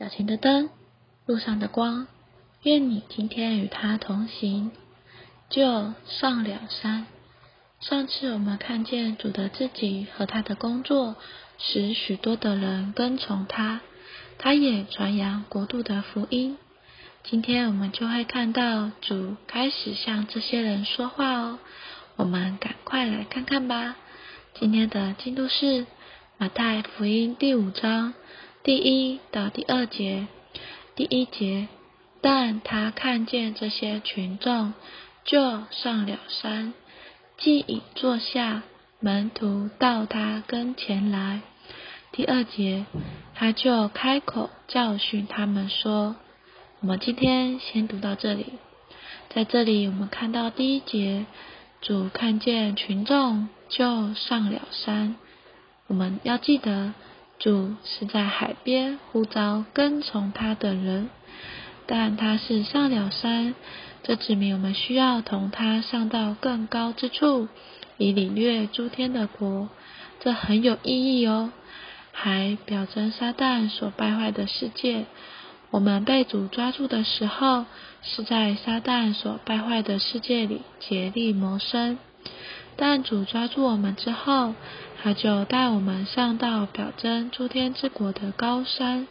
脚前的灯，路上的光，愿你今天与他同行。就上了山。上次我们看见主的自己和他的工作，使许多的人跟从他，他也传扬国度的福音。今天我们就会看到主开始向这些人说话哦。我们赶快来看看吧。今天的进度是马太福音第五章。第一到第二节，第一节，但他看见这些群众，就上了山，既已坐下，门徒到他跟前来。第二节，他就开口教训他们说：“我们今天先读到这里。在这里，我们看到第一节，主看见群众，就上了山。我们要记得。”主是在海边呼召跟从他的人，但他是上了山，这指明我们需要同他上到更高之处，以领略诸天的国，这很有意义哦。还表征撒旦所败坏的世界。我们被主抓住的时候，是在撒旦所败坏的世界里竭力谋生。但主抓住我们之后，他就带我们上到表征诸天之国的高山。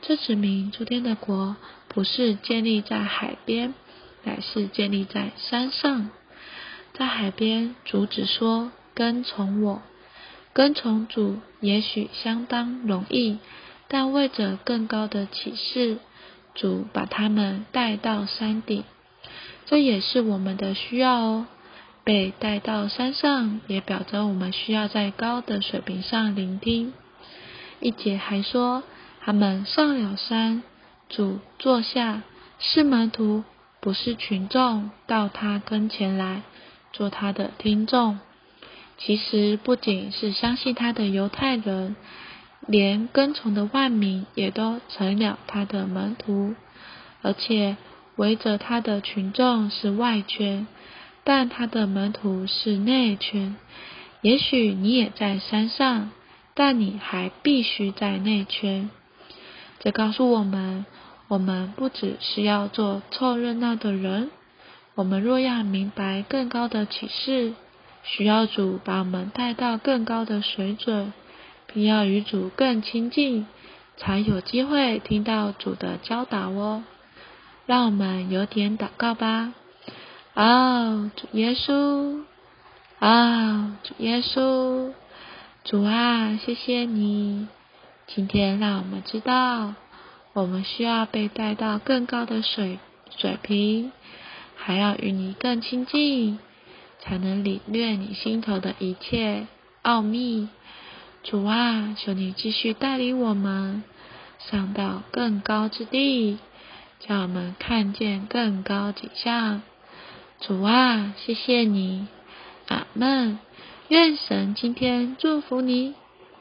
这指明诸天的国不是建立在海边，乃是建立在山上。在海边，主只说跟从我，跟从主也许相当容易，但为着更高的启示，主把他们带到山顶。这也是我们的需要哦。被带到山上，也表征我们需要在高的水平上聆听。一节还说，他们上了山，主坐下，是门徒，不是群众，到他跟前来做他的听众。其实不仅是相信他的犹太人，连跟从的万民也都成了他的门徒，而且围着他的群众是外圈。但他的门徒是内圈，也许你也在山上，但你还必须在内圈。这告诉我们，我们不只是要做凑热闹的人。我们若要明白更高的启示，需要主把我们带到更高的水准，并要与主更亲近，才有机会听到主的教导哦。让我们有点祷告吧。哦，主耶稣，哦，主耶稣，主啊，谢谢你，今天让我们知道，我们需要被带到更高的水水平，还要与你更亲近，才能领略你心头的一切奥秘。主啊，求你继续带领我们上到更高之地，叫我们看见更高景象。主啊，谢谢你，阿门。愿神今天祝福你。